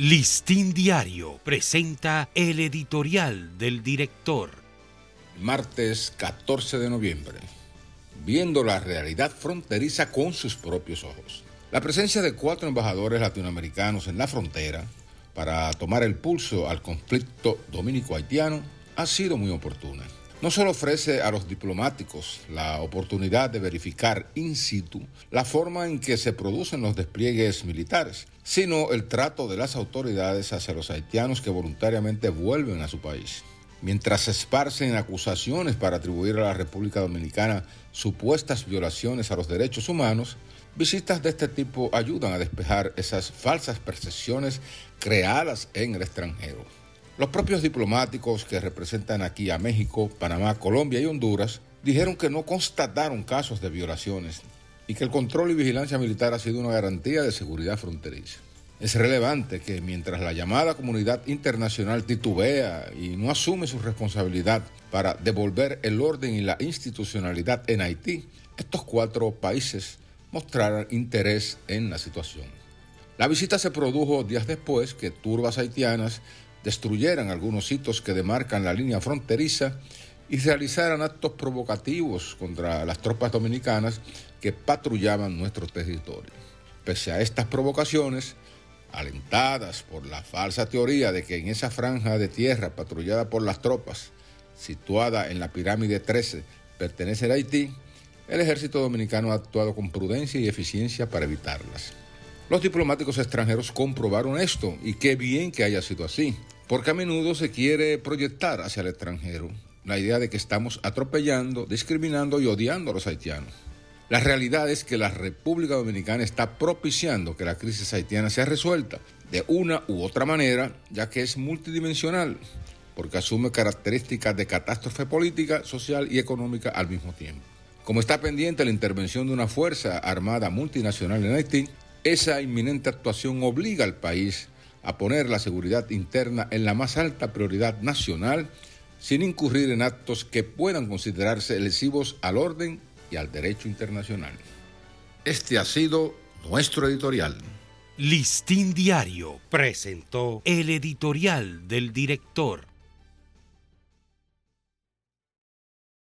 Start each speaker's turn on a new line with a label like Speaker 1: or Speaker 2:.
Speaker 1: Listín Diario presenta el editorial del director.
Speaker 2: Martes 14 de noviembre. Viendo la realidad fronteriza con sus propios ojos. La presencia de cuatro embajadores latinoamericanos en la frontera para tomar el pulso al conflicto dominico-haitiano ha sido muy oportuna no solo ofrece a los diplomáticos la oportunidad de verificar in situ la forma en que se producen los despliegues militares, sino el trato de las autoridades hacia los haitianos que voluntariamente vuelven a su país. Mientras se esparcen acusaciones para atribuir a la República Dominicana supuestas violaciones a los derechos humanos, visitas de este tipo ayudan a despejar esas falsas percepciones creadas en el extranjero. Los propios diplomáticos que representan aquí a México, Panamá, Colombia y Honduras dijeron que no constataron casos de violaciones y que el control y vigilancia militar ha sido una garantía de seguridad fronteriza. Es relevante que mientras la llamada comunidad internacional titubea y no asume su responsabilidad para devolver el orden y la institucionalidad en Haití, estos cuatro países mostraran interés en la situación. La visita se produjo días después que turbas haitianas destruyeran algunos hitos que demarcan la línea fronteriza y realizaran actos provocativos contra las tropas dominicanas que patrullaban nuestro territorio. Pese a estas provocaciones, alentadas por la falsa teoría de que en esa franja de tierra patrullada por las tropas, situada en la pirámide 13, pertenece a Haití, el ejército dominicano ha actuado con prudencia y eficiencia para evitarlas. Los diplomáticos extranjeros comprobaron esto y qué bien que haya sido así, porque a menudo se quiere proyectar hacia el extranjero la idea de que estamos atropellando, discriminando y odiando a los haitianos. La realidad es que la República Dominicana está propiciando que la crisis haitiana sea resuelta de una u otra manera, ya que es multidimensional, porque asume características de catástrofe política, social y económica al mismo tiempo. Como está pendiente la intervención de una fuerza armada multinacional en Haití, esa inminente actuación obliga al país a poner la seguridad interna en la más alta prioridad nacional sin incurrir en actos que puedan considerarse lesivos al orden y al derecho internacional. Este ha sido nuestro editorial.
Speaker 1: Listín Diario presentó el editorial del director.